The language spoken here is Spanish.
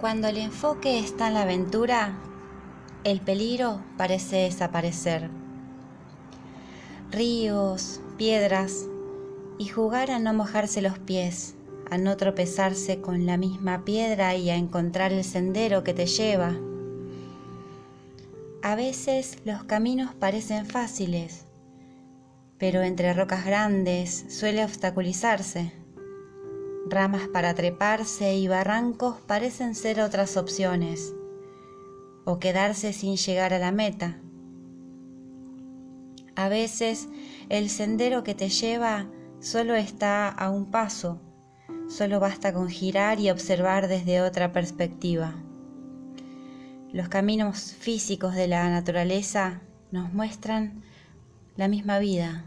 Cuando el enfoque está en la aventura, el peligro parece desaparecer. Ríos, piedras y jugar a no mojarse los pies, a no tropezarse con la misma piedra y a encontrar el sendero que te lleva. A veces los caminos parecen fáciles, pero entre rocas grandes suele obstaculizarse. Ramas para treparse y barrancos parecen ser otras opciones, o quedarse sin llegar a la meta. A veces el sendero que te lleva solo está a un paso, solo basta con girar y observar desde otra perspectiva. Los caminos físicos de la naturaleza nos muestran la misma vida,